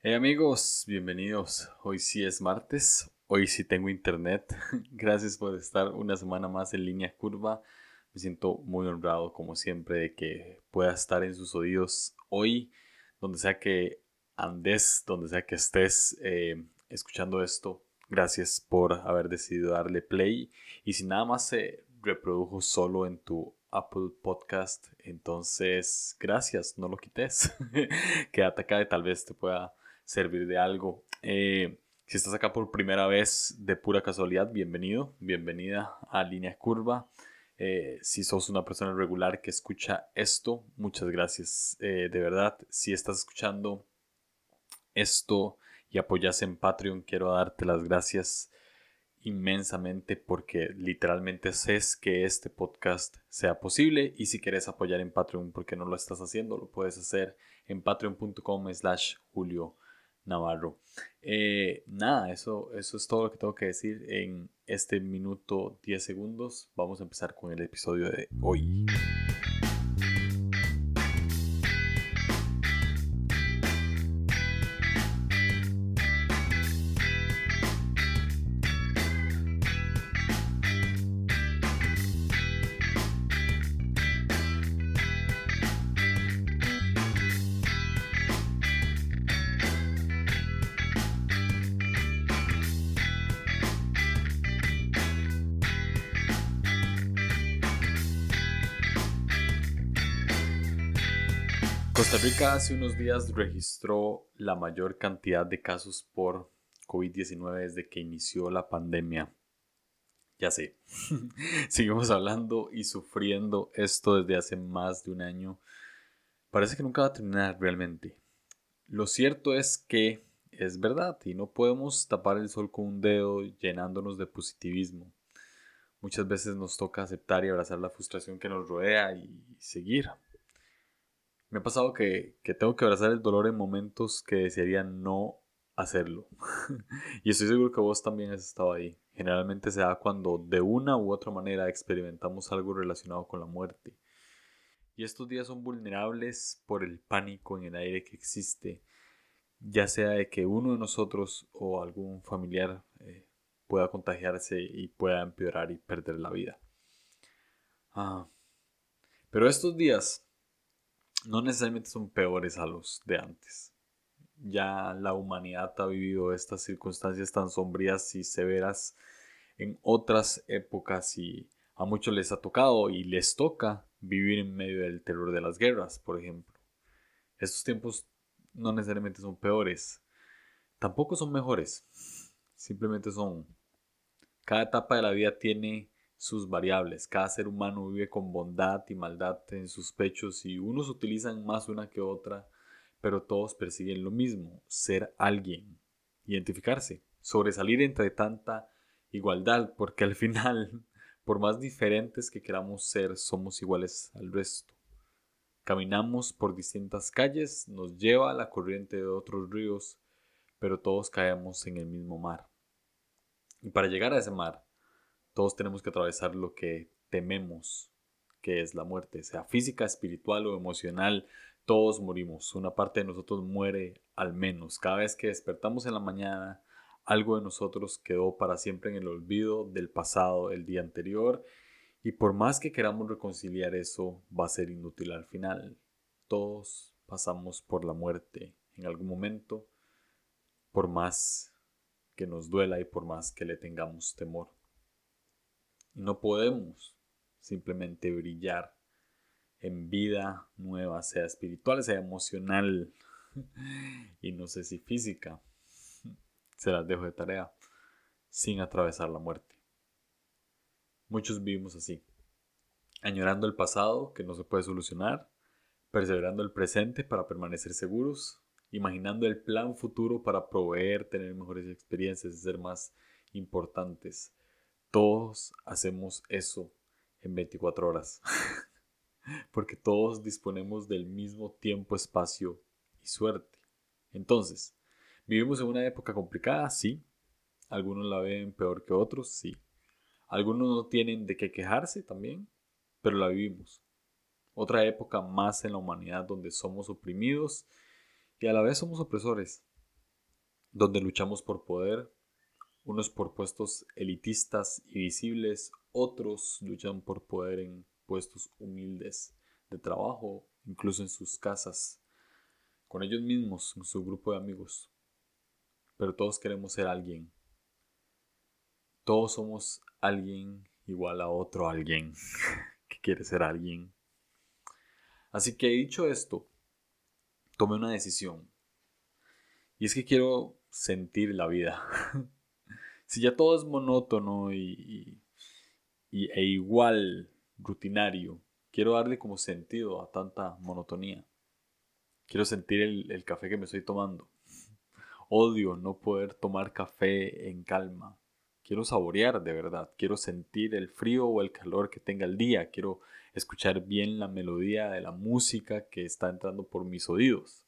Hey amigos, bienvenidos. Hoy sí es martes, hoy sí tengo internet. Gracias por estar una semana más en línea curva. Me siento muy honrado como siempre de que pueda estar en sus oídos hoy, donde sea que andes, donde sea que estés eh, escuchando esto. Gracias por haber decidido darle play. Y si nada más se reprodujo solo en tu Apple Podcast, entonces gracias, no lo quites. Quédate acá y tal vez te pueda servir de algo. Eh, si estás acá por primera vez de pura casualidad, bienvenido, bienvenida a Línea Curva. Eh, si sos una persona regular que escucha esto, muchas gracias. Eh, de verdad, si estás escuchando esto y apoyas en Patreon, quiero darte las gracias inmensamente porque literalmente sé que este podcast sea posible y si quieres apoyar en Patreon porque no lo estás haciendo, lo puedes hacer en patreon.com slash julio Navarro. Eh, nada, eso, eso es todo lo que tengo que decir en este minuto 10 segundos. Vamos a empezar con el episodio de hoy. Costa Rica hace unos días registró la mayor cantidad de casos por COVID-19 desde que inició la pandemia. Ya sé, seguimos hablando y sufriendo esto desde hace más de un año. Parece que nunca va a terminar realmente. Lo cierto es que es verdad y no podemos tapar el sol con un dedo llenándonos de positivismo. Muchas veces nos toca aceptar y abrazar la frustración que nos rodea y seguir. Me ha pasado que, tengo que abrazar el dolor en momentos que desearía no hacerlo. y estoy seguro que vos también has estado ahí. Generalmente se da cuando de una u otra manera experimentamos algo relacionado con la muerte. Y estos días son vulnerables por el pánico en el aire que existe, ya sea de que uno de nosotros o algún familiar eh, pueda contagiarse y pueda empeorar y perder la vida. Ah. Pero estos días no necesariamente son peores a los de antes. Ya la humanidad ha vivido estas circunstancias tan sombrías y severas en otras épocas y a muchos les ha tocado y les toca vivir en medio del terror de las guerras, por ejemplo. Estos tiempos no necesariamente son peores, tampoco son mejores, simplemente son. Cada etapa de la vida tiene sus variables. Cada ser humano vive con bondad y maldad en sus pechos y unos utilizan más una que otra, pero todos persiguen lo mismo, ser alguien, identificarse, sobresalir entre tanta igualdad, porque al final, por más diferentes que queramos ser, somos iguales al resto. Caminamos por distintas calles, nos lleva a la corriente de otros ríos, pero todos caemos en el mismo mar. Y para llegar a ese mar, todos tenemos que atravesar lo que tememos, que es la muerte, sea física, espiritual o emocional. Todos morimos. Una parte de nosotros muere al menos. Cada vez que despertamos en la mañana, algo de nosotros quedó para siempre en el olvido del pasado, el día anterior. Y por más que queramos reconciliar eso, va a ser inútil al final. Todos pasamos por la muerte en algún momento, por más que nos duela y por más que le tengamos temor. No podemos simplemente brillar en vida nueva, sea espiritual, sea emocional y no sé si física. Se las dejo de tarea sin atravesar la muerte. Muchos vivimos así, añorando el pasado que no se puede solucionar, perseverando el presente para permanecer seguros, imaginando el plan futuro para proveer, tener mejores experiencias y ser más importantes todos hacemos eso en 24 horas. Porque todos disponemos del mismo tiempo, espacio y suerte. Entonces, ¿vivimos en una época complicada? Sí. Algunos la ven peor que otros, sí. Algunos no tienen de qué quejarse también, pero la vivimos. Otra época más en la humanidad donde somos oprimidos y a la vez somos opresores. donde luchamos por poder, unos por puestos elitistas y visibles, otros luchan por poder en puestos humildes de trabajo, incluso en sus casas, con ellos mismos, en su grupo de amigos. Pero todos queremos ser alguien. Todos somos alguien igual a otro alguien que quiere ser alguien. Así que dicho esto, tomé una decisión. Y es que quiero sentir la vida. si ya todo es monótono y, e igual rutinario, quiero darle como sentido a tanta monotonía. Quiero sentir el, el café que me estoy tomando. Odio no poder tomar café en calma. Quiero saborear de verdad. Quiero sentir el frío o el calor que tenga el día. Quiero escuchar bien la melodía de la música que está entrando por mis oídos.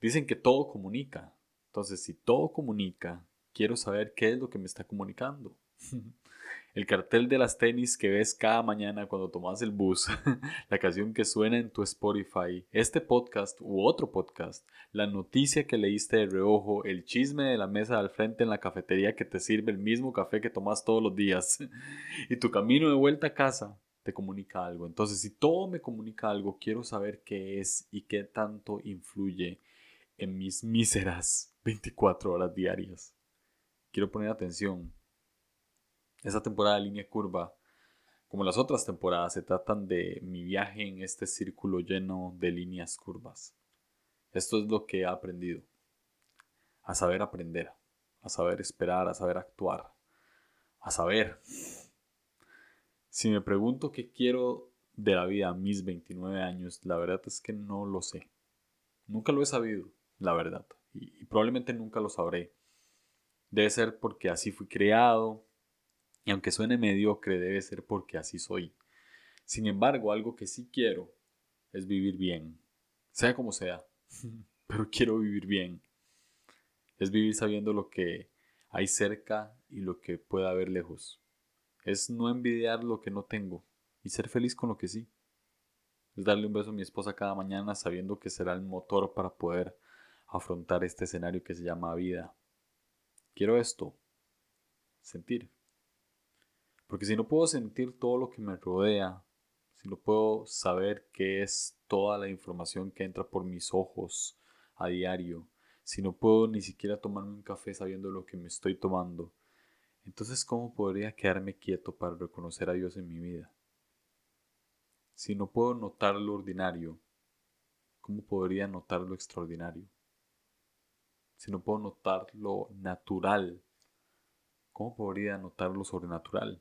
Dicen que todo comunica. Entonces, si todo comunica, quiero saber qué es lo que me está comunicando. el cartel de las tenis que ves cada mañana cuando tomas el bus, la canción que suena en tu Spotify, este podcast u otro podcast, la noticia que leíste de reojo, el chisme de la mesa al frente en la cafetería que te sirve el mismo café que tomas todos los días y tu camino de vuelta a casa te comunica algo. Entonces, si todo me comunica algo, quiero saber qué es y qué tanto influye en mis míseras 24 horas diarias. Quiero poner atención esa temporada de línea curva, como las otras temporadas, se tratan de mi viaje en este círculo lleno de líneas curvas. Esto es lo que he aprendido. A saber aprender, a saber esperar, a saber actuar, a saber. Si me pregunto qué quiero de la vida a mis 29 años, la verdad es que no lo sé. Nunca lo he sabido, la verdad. Y, probablemente nunca lo sabré. Debe ser porque así fui creado, y aunque suene mediocre, debe ser porque así soy. Sin embargo, algo que sí quiero es vivir bien, sea como sea, pero quiero vivir bien. Es vivir sabiendo lo que hay cerca y lo que pueda haber lejos. Es no envidiar lo que no tengo y ser feliz con lo que sí. Es darle un beso a mi esposa cada mañana sabiendo que será el motor para poder afrontar este escenario que se llama vida. Quiero esto, sentir. Porque si no puedo sentir todo lo que me rodea, si no puedo saber qué es toda la información que entra por mis ojos a diario, si no puedo ni siquiera tomarme un café sabiendo lo que me estoy tomando, entonces ¿cómo podría quedarme quieto para reconocer a Dios en mi vida? Si no puedo notar lo ordinario, ¿cómo podría notar lo extraordinario? Si no puedo notar lo natural, ¿cómo podría notar lo sobrenatural?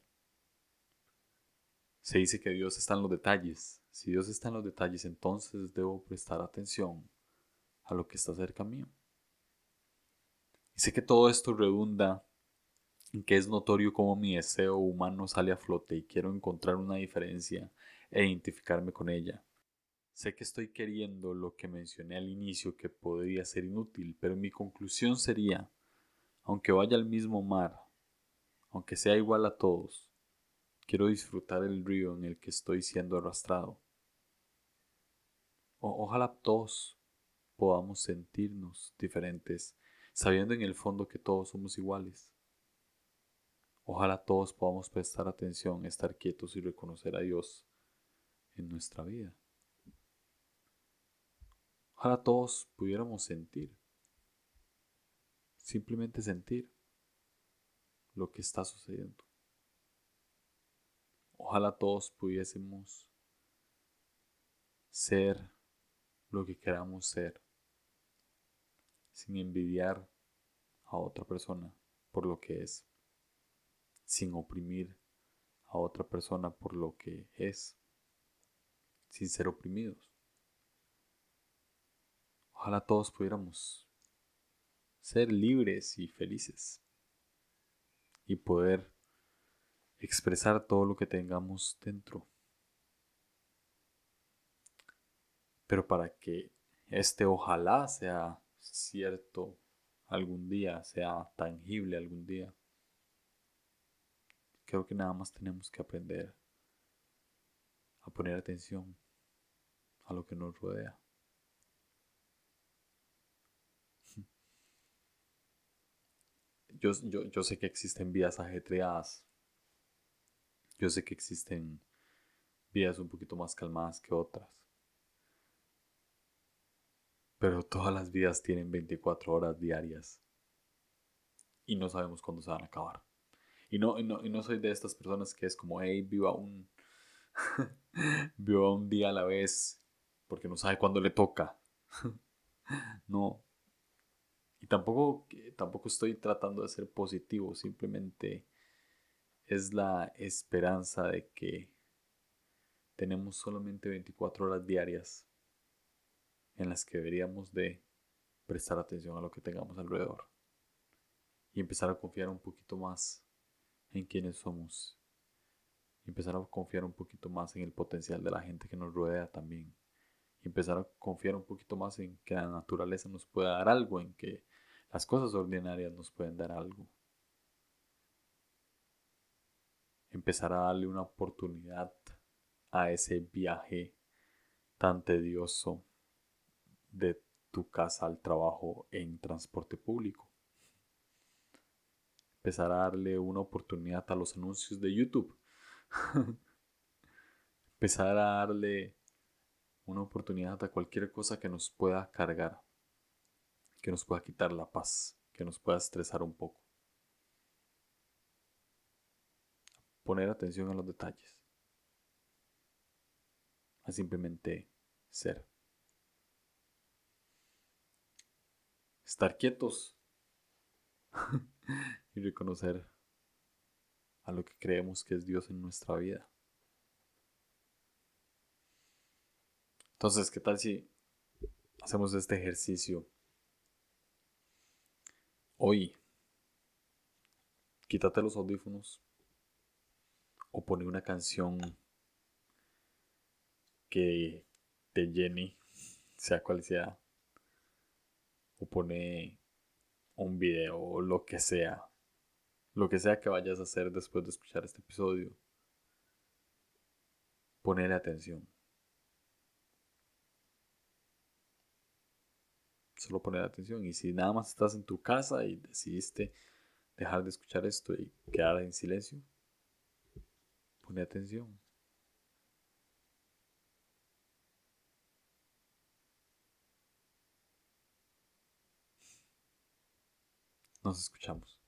Se dice que Dios está en los detalles. Si Dios está en los detalles, entonces debo prestar atención a lo que está cerca mío. Y sé que todo esto redunda en que es notorio cómo mi deseo humano sale a flote y quiero encontrar una diferencia e identificarme con ella. Sé que estoy queriendo lo que mencioné al inicio que podría ser inútil, pero mi conclusión sería, aunque vaya al mismo mar, aunque sea igual a todos, Quiero disfrutar el río en el que estoy siendo arrastrado. ojalá todos podamos sentirnos diferentes, sabiendo en el fondo que todos somos iguales. Ojalá todos podamos prestar atención, estar quietos y reconocer a Dios en nuestra vida. Ojalá todos pudiéramos sentir, simplemente sentir lo que está sucediendo. Ojalá todos pudiésemos ser lo que queramos ser, sin envidiar a otra persona por lo que es, sin oprimir a otra persona por lo que es, sin ser oprimidos. Ojalá todos pudiéramos ser libres y felices y poder expresar todo lo que tengamos dentro. Pero para que este ojalá sea cierto algún día, sea tangible algún día, creo que nada más tenemos que aprender a poner atención a lo que nos rodea. Yo, yo, yo sé que existen vidas ajetreadas. Yo sé que existen vidas un poquito más calmadas que otras. Pero todas las vidas tienen 24 horas diarias. Y no sabemos cuándo se van a acabar. Y no, y no, y no soy de estas personas que es como, hey, viva un, viva un día a la vez, porque no sabe cuándo le toca. no. Y tampoco, tampoco estoy tratando de ser positivo, simplemente es la esperanza de que tenemos solamente 24 horas diarias en las que deberíamos de prestar atención a lo que tengamos alrededor y empezar a confiar un poquito más en quienes somos empezar a confiar un poquito más en el potencial de la gente que nos rodea también y empezar a confiar un poquito más en que la naturaleza nos pueda dar algo, en que las cosas ordinarias nos pueden dar algo. Empezar a darle una oportunidad a ese viaje tan tedioso de tu casa al trabajo en transporte público. Empezar a darle una oportunidad a los anuncios de YouTube. Empezar a darle una oportunidad a cualquier cosa que nos pueda cargar, que nos pueda quitar la paz, que nos pueda estresar un poco. Poner atención a los detalles. A simplemente ser. Estar quietos y reconocer a lo que creemos que es Dios en nuestra vida. Entonces, ¿qué tal si hacemos este ejercicio hoy? Quítate los audífonos o pone una canción que te llene, sea cual sea, o pone un video o lo que sea, lo que sea que vayas a hacer después de escuchar este episodio, poner atención. Solo poner atención. Y si nada más estás en tu casa y decidiste dejar de escuchar esto y quedar en silencio, pone atención. Nos escuchamos.